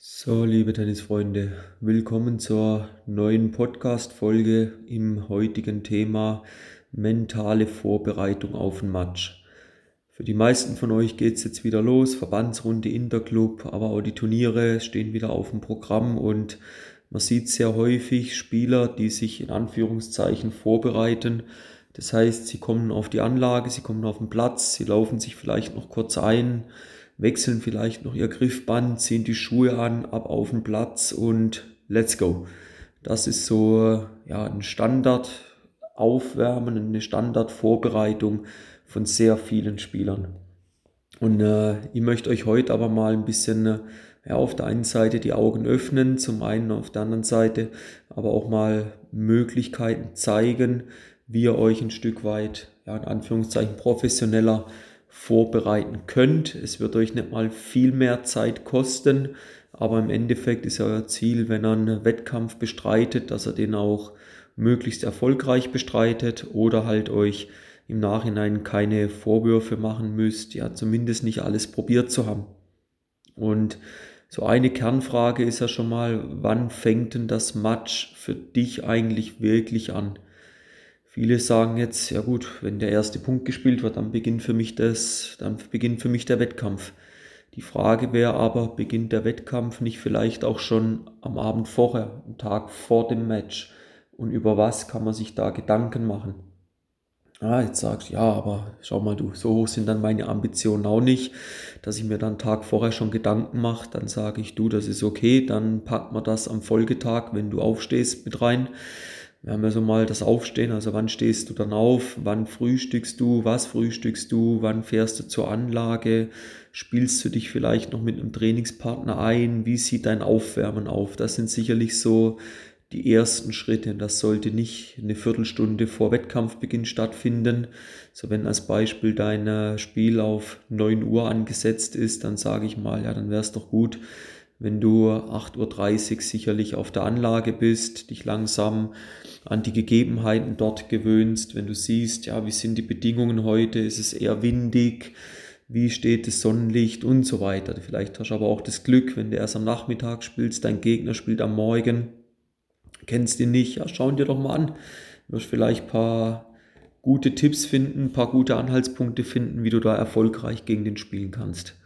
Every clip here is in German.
So, liebe Tennisfreunde, willkommen zur neuen Podcast-Folge im heutigen Thema mentale Vorbereitung auf ein Match. Für die meisten von euch geht es jetzt wieder los, Verbandsrunde Interclub, aber auch die Turniere stehen wieder auf dem Programm und man sieht sehr häufig Spieler, die sich in Anführungszeichen vorbereiten. Das heißt, sie kommen auf die Anlage, sie kommen auf den Platz, sie laufen sich vielleicht noch kurz ein, wechseln vielleicht noch ihr Griffband, ziehen die Schuhe an, ab auf den Platz und let's go. Das ist so ja, ein Standard Aufwärmen, eine Standardvorbereitung von sehr vielen Spielern. Und äh, ich möchte euch heute aber mal ein bisschen äh, ja, auf der einen Seite die Augen öffnen, zum einen auf der anderen Seite aber auch mal Möglichkeiten zeigen, wie ihr euch ein Stück weit, ja, in Anführungszeichen professioneller vorbereiten könnt. Es wird euch nicht mal viel mehr Zeit kosten, aber im Endeffekt ist euer Ziel, wenn ihr einen Wettkampf bestreitet, dass er den auch möglichst erfolgreich bestreitet oder halt euch im Nachhinein keine Vorwürfe machen müsst, ja zumindest nicht alles probiert zu haben. Und so eine Kernfrage ist ja schon mal, wann fängt denn das Match für dich eigentlich wirklich an? Viele sagen jetzt, ja gut, wenn der erste Punkt gespielt wird, dann beginnt für mich das, dann beginnt für mich der Wettkampf. Die Frage wäre aber, beginnt der Wettkampf nicht vielleicht auch schon am Abend vorher, am Tag vor dem Match? Und über was kann man sich da Gedanken machen? Ah, jetzt sagst du, ja, aber schau mal du, so hoch sind dann meine Ambitionen auch nicht, dass ich mir dann Tag vorher schon Gedanken mache. Dann sage ich, du, das ist okay, dann packt man das am Folgetag, wenn du aufstehst, mit rein. Wir haben ja so mal das Aufstehen, also wann stehst du dann auf, wann frühstückst du, was frühstückst du, wann fährst du zur Anlage, spielst du dich vielleicht noch mit einem Trainingspartner ein, wie sieht dein Aufwärmen auf? Das sind sicherlich so die ersten Schritte. Das sollte nicht eine Viertelstunde vor Wettkampfbeginn stattfinden. So wenn als Beispiel dein Spiel auf 9 Uhr angesetzt ist, dann sage ich mal, ja, dann wäre es doch gut, wenn du 8.30 Uhr sicherlich auf der Anlage bist, dich langsam an die Gegebenheiten dort gewöhnst, wenn du siehst, ja, wie sind die Bedingungen heute, ist es eher windig, wie steht das Sonnenlicht und so weiter. Vielleicht hast du aber auch das Glück, wenn du erst am Nachmittag spielst, dein Gegner spielt am Morgen, kennst ihn nicht, ja, schau dir doch mal an. Du wirst vielleicht ein paar gute Tipps finden, ein paar gute Anhaltspunkte finden, wie du da erfolgreich gegen den spielen kannst.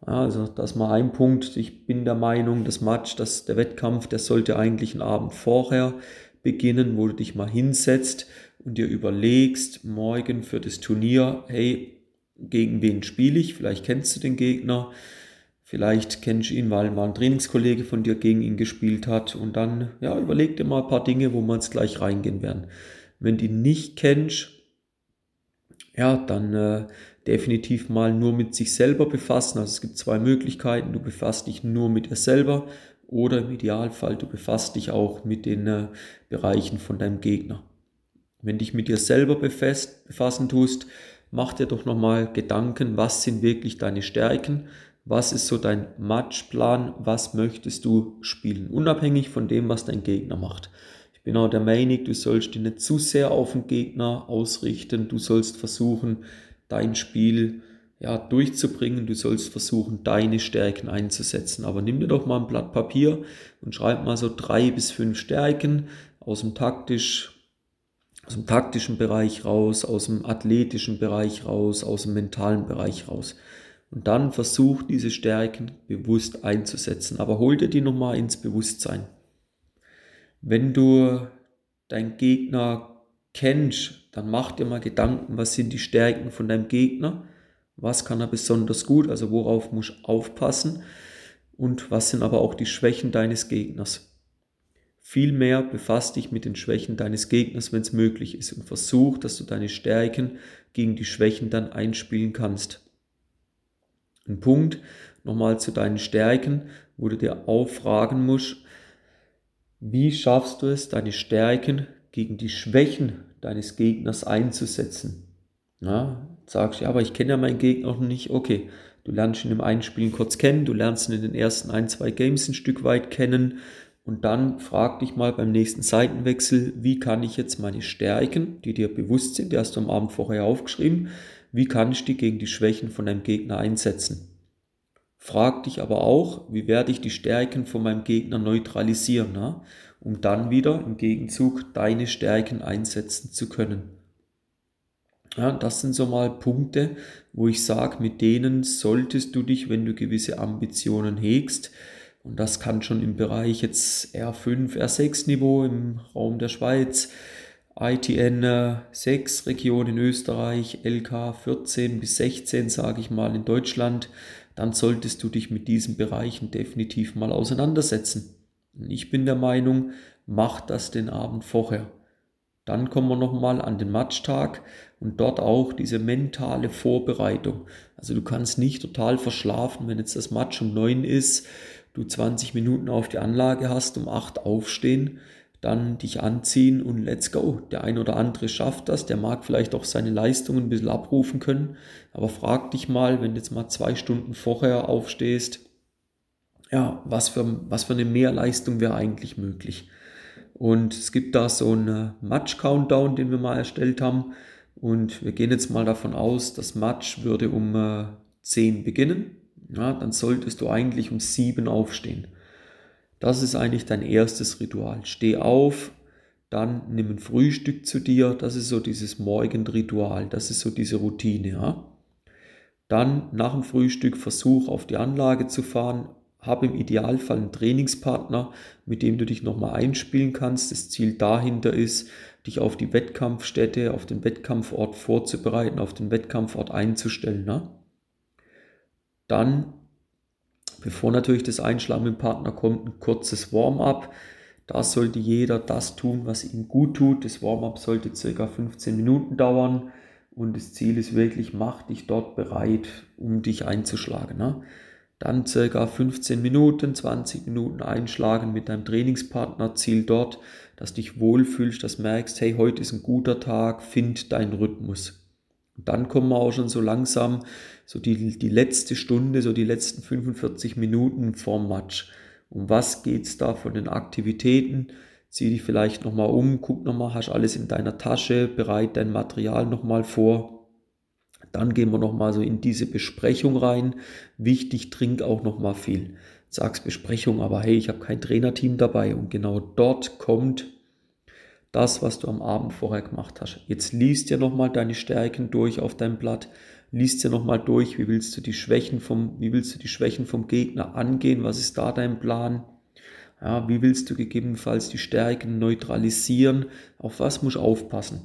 Also das mal ein Punkt. Ich bin der Meinung, das Match, das, der Wettkampf, der sollte eigentlich einen Abend vorher beginnen, wo du dich mal hinsetzt und dir überlegst, morgen für das Turnier, hey, gegen wen spiele ich? Vielleicht kennst du den Gegner, vielleicht kennst du ihn, weil mal ein Trainingskollege von dir gegen ihn gespielt hat und dann, ja, überleg dir mal ein paar Dinge, wo wir jetzt gleich reingehen werden. Wenn du ihn nicht kennst, ja, dann äh, definitiv mal nur mit sich selber befassen. Also es gibt zwei Möglichkeiten. Du befasst dich nur mit dir selber oder im Idealfall du befasst dich auch mit den äh, Bereichen von deinem Gegner. Wenn dich mit dir selber befasst, befassen tust, mach dir doch nochmal Gedanken, was sind wirklich deine Stärken, was ist so dein Matchplan, was möchtest du spielen, unabhängig von dem, was dein Gegner macht. Ich bin auch der Meinung, du sollst dich nicht zu sehr auf den Gegner ausrichten, du sollst versuchen, dein Spiel ja, durchzubringen. Du sollst versuchen, deine Stärken einzusetzen. Aber nimm dir doch mal ein Blatt Papier und schreib mal so drei bis fünf Stärken aus dem taktisch, aus dem taktischen Bereich raus, aus dem athletischen Bereich raus, aus dem mentalen Bereich raus. Und dann versuch diese Stärken bewusst einzusetzen. Aber hol dir die nochmal ins Bewusstsein. Wenn du deinen Gegner kennst, dann mach dir mal Gedanken, was sind die Stärken von deinem Gegner, was kann er besonders gut, also worauf muss aufpassen und was sind aber auch die Schwächen deines Gegners. Vielmehr befasst dich mit den Schwächen deines Gegners, wenn es möglich ist und versuch, dass du deine Stärken gegen die Schwächen dann einspielen kannst. Ein Punkt nochmal zu deinen Stärken, wo du dir auch fragen musst, wie schaffst du es, deine Stärken gegen die Schwächen deines Gegners einzusetzen. Ja, sagst, ja, aber ich kenne ja meinen Gegner noch nicht. Okay, du lernst ihn im Einspielen kurz kennen, du lernst ihn in den ersten ein, zwei Games ein Stück weit kennen und dann frag dich mal beim nächsten Seitenwechsel, wie kann ich jetzt meine Stärken, die dir bewusst sind, die hast du am Abend vorher aufgeschrieben, wie kann ich die gegen die Schwächen von deinem Gegner einsetzen? Frag dich aber auch, wie werde ich die Stärken von meinem Gegner neutralisieren, na? um dann wieder im Gegenzug deine Stärken einsetzen zu können. Ja, das sind so mal Punkte, wo ich sage, mit denen solltest du dich, wenn du gewisse Ambitionen hegst, und das kann schon im Bereich jetzt R5, R6 Niveau im Raum der Schweiz, ITN 6 Region in Österreich, LK 14 bis 16, sage ich mal, in Deutschland, dann solltest du dich mit diesen Bereichen definitiv mal auseinandersetzen. Ich bin der Meinung, mach das den Abend vorher. Dann kommen wir nochmal an den Matchtag und dort auch diese mentale Vorbereitung. Also du kannst nicht total verschlafen, wenn jetzt das Match um 9 ist, du 20 Minuten auf die Anlage hast, um 8 aufstehen, dann dich anziehen und let's go. Der ein oder andere schafft das, der mag vielleicht auch seine Leistungen ein bisschen abrufen können, aber frag dich mal, wenn du jetzt mal zwei Stunden vorher aufstehst, ja, was für, was für eine Mehrleistung wäre eigentlich möglich. Und es gibt da so einen Match-Countdown, den wir mal erstellt haben. Und wir gehen jetzt mal davon aus, das Match würde um äh, 10 beginnen. Ja, dann solltest du eigentlich um 7 aufstehen. Das ist eigentlich dein erstes Ritual. Steh auf, dann nimm ein Frühstück zu dir. Das ist so dieses Morgenritual. Das ist so diese Routine. Ja. Dann nach dem Frühstück versuch auf die Anlage zu fahren, habe im Idealfall einen Trainingspartner, mit dem du dich nochmal einspielen kannst. Das Ziel dahinter ist, dich auf die Wettkampfstätte, auf den Wettkampfort vorzubereiten, auf den Wettkampfort einzustellen. Ne? Dann, bevor natürlich das Einschlagen mit dem Partner kommt, ein kurzes Warm-up. Da sollte jeder das tun, was ihm gut tut. Das Warm-up sollte ca. 15 Minuten dauern und das Ziel ist wirklich, mach dich dort bereit, um dich einzuschlagen. Ne? Dann circa 15 Minuten, 20 Minuten einschlagen mit deinem Trainingspartner. Ziel dort, dass dich wohlfühlst, dass merkst, hey, heute ist ein guter Tag, find deinen Rhythmus. Und dann kommen wir auch schon so langsam, so die, die letzte Stunde, so die letzten 45 Minuten vorm Match. Um was geht's da von den Aktivitäten? Zieh dich vielleicht nochmal um, guck nochmal, hast alles in deiner Tasche, bereit dein Material nochmal vor dann gehen wir nochmal so in diese Besprechung rein. Wichtig, trink auch nochmal viel. Sagst Besprechung, aber hey, ich habe kein Trainerteam dabei. Und genau dort kommt das, was du am Abend vorher gemacht hast. Jetzt liest dir nochmal deine Stärken durch auf deinem Blatt. Liest dir nochmal durch, wie willst du die Schwächen vom, wie willst du die Schwächen vom Gegner angehen? Was ist da dein Plan? Ja, wie willst du gegebenenfalls die Stärken neutralisieren? Auf was musst du aufpassen?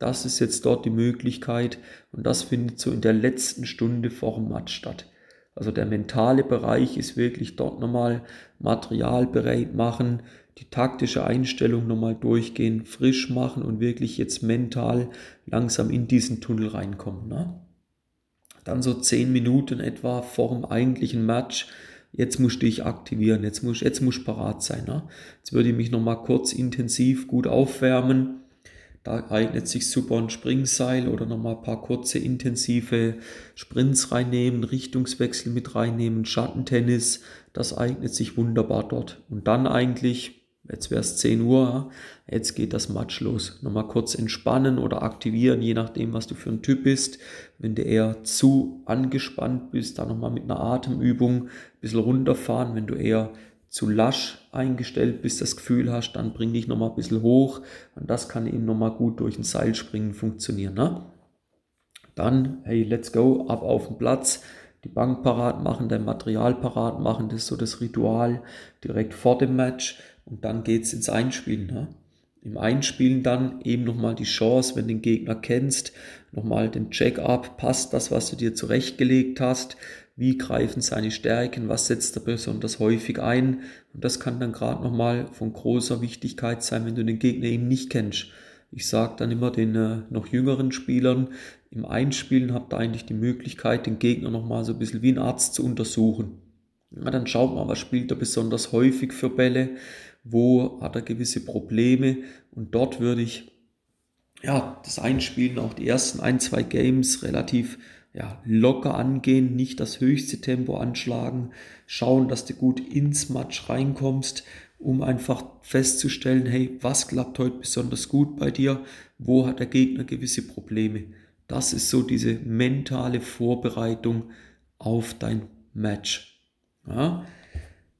Das ist jetzt dort die Möglichkeit und das findet so in der letzten Stunde vor dem Match statt. Also der mentale Bereich ist wirklich dort nochmal Material bereit machen, die taktische Einstellung nochmal durchgehen, frisch machen und wirklich jetzt mental langsam in diesen Tunnel reinkommen. Ne? Dann so zehn Minuten etwa vor dem eigentlichen Match. Jetzt musst du dich aktivieren, jetzt musst, jetzt musst parat sein. Ne? Jetzt würde ich mich nochmal kurz intensiv gut aufwärmen da eignet sich super ein Springseil oder nochmal ein paar kurze intensive Sprints reinnehmen, Richtungswechsel mit reinnehmen, Schattentennis, das eignet sich wunderbar dort. Und dann eigentlich, jetzt wäre es 10 Uhr, jetzt geht das Match los. Nochmal kurz entspannen oder aktivieren, je nachdem, was du für ein Typ bist. Wenn du eher zu angespannt bist, dann nochmal mit einer Atemübung ein bisschen runterfahren. Wenn du eher zu lasch eingestellt bist, das Gefühl hast, dann bring dich nochmal ein bisschen hoch und das kann eben nochmal gut durch ein Seilspringen funktionieren. Ne? Dann, hey, let's go, ab auf den Platz, die Bank parat machen, dein Material parat machen, das ist so das Ritual direkt vor dem Match und dann geht's ins Einspielen. Ne? Im Einspielen dann eben nochmal die Chance, wenn du den Gegner kennst, nochmal den Check-up, passt das, was du dir zurechtgelegt hast, wie greifen seine Stärken, was setzt er besonders häufig ein. Und das kann dann gerade nochmal von großer Wichtigkeit sein, wenn du den Gegner eben nicht kennst. Ich sage dann immer den äh, noch jüngeren Spielern, im Einspielen habt ihr eigentlich die Möglichkeit, den Gegner nochmal so ein bisschen wie ein Arzt zu untersuchen. Ja, dann schaut mal, was spielt er besonders häufig für Bälle, wo hat er gewisse Probleme und dort würde ich ja, das Einspielen, auch die ersten ein, zwei Games relativ ja, locker angehen, nicht das höchste Tempo anschlagen, schauen, dass du gut ins Match reinkommst, um einfach festzustellen, hey, was klappt heute besonders gut bei dir, wo hat der Gegner gewisse Probleme. Das ist so diese mentale Vorbereitung auf dein Match. Ja,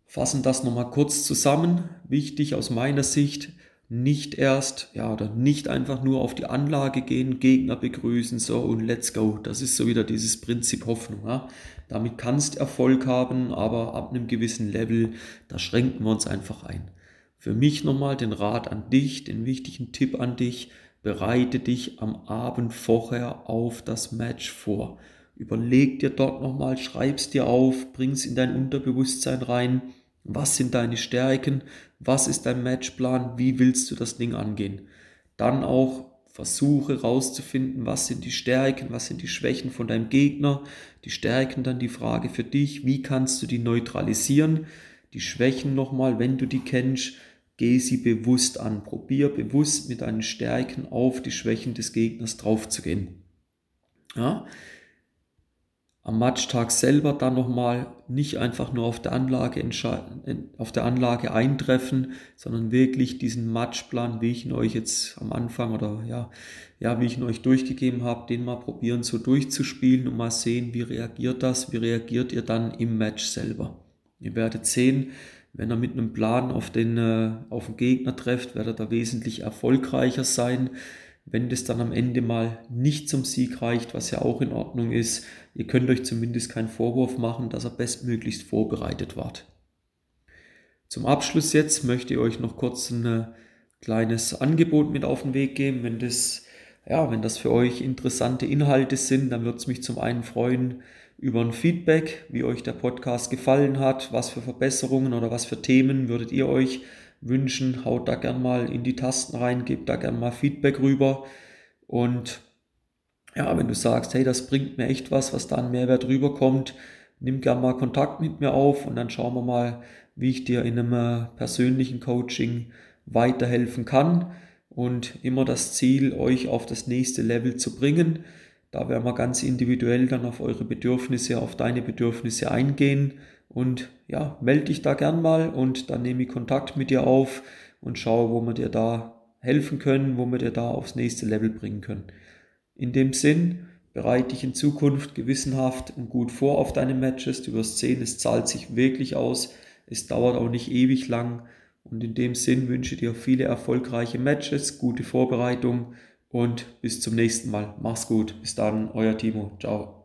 fassen das nochmal kurz zusammen. Wichtig aus meiner Sicht, nicht erst, ja, oder nicht einfach nur auf die Anlage gehen, Gegner begrüßen, so und let's go. Das ist so wieder dieses Prinzip Hoffnung. Ja. Damit kannst Erfolg haben, aber ab einem gewissen Level, da schränken wir uns einfach ein. Für mich nochmal den Rat an dich, den wichtigen Tipp an dich, bereite dich am Abend vorher auf das Match vor. Überleg dir dort nochmal, schreib's dir auf, bring's in dein Unterbewusstsein rein. Was sind deine Stärken? Was ist dein Matchplan? Wie willst du das Ding angehen? Dann auch versuche rauszufinden, was sind die Stärken, was sind die Schwächen von deinem Gegner. Die Stärken dann die Frage für dich, wie kannst du die neutralisieren? Die Schwächen nochmal, wenn du die kennst, geh sie bewusst an. Probier bewusst mit deinen Stärken auf die Schwächen des Gegners draufzugehen. Ja? Am Matchtag selber dann nochmal nicht einfach nur auf der Anlage auf der Anlage eintreffen, sondern wirklich diesen Matchplan, wie ich ihn euch jetzt am Anfang oder ja, ja, wie ich ihn euch durchgegeben habe, den mal probieren so durchzuspielen und mal sehen, wie reagiert das, wie reagiert ihr dann im Match selber. Ihr werdet sehen, wenn er mit einem Plan auf den, äh, auf den Gegner trifft, wird er da wesentlich erfolgreicher sein. Wenn das dann am Ende mal nicht zum Sieg reicht, was ja auch in Ordnung ist, ihr könnt euch zumindest keinen Vorwurf machen, dass er bestmöglichst vorbereitet wart. Zum Abschluss jetzt möchte ich euch noch kurz ein äh, kleines Angebot mit auf den Weg geben. Wenn das, ja, wenn das für euch interessante Inhalte sind, dann würde es mich zum einen freuen, über ein Feedback, wie euch der Podcast gefallen hat, was für Verbesserungen oder was für Themen würdet ihr euch wünschen. Haut da gern mal in die Tasten rein, gebt da gern mal Feedback rüber. Und ja, wenn du sagst, hey, das bringt mir echt was, was da an Mehrwert rüberkommt, nimm gern mal Kontakt mit mir auf und dann schauen wir mal, wie ich dir in einem äh, persönlichen Coaching weiterhelfen kann. Und immer das Ziel, euch auf das nächste Level zu bringen. Da werden wir ganz individuell dann auf eure Bedürfnisse, auf deine Bedürfnisse eingehen. Und ja, melde dich da gern mal und dann nehme ich Kontakt mit dir auf und schaue, wo wir dir da helfen können, wo wir dir da aufs nächste Level bringen können. In dem Sinn, bereite dich in Zukunft gewissenhaft und gut vor auf deine Matches. Du wirst sehen, es zahlt sich wirklich aus. Es dauert auch nicht ewig lang. Und in dem Sinn wünsche ich dir viele erfolgreiche Matches, gute Vorbereitung und bis zum nächsten Mal. Mach's gut. Bis dann, euer Timo. Ciao.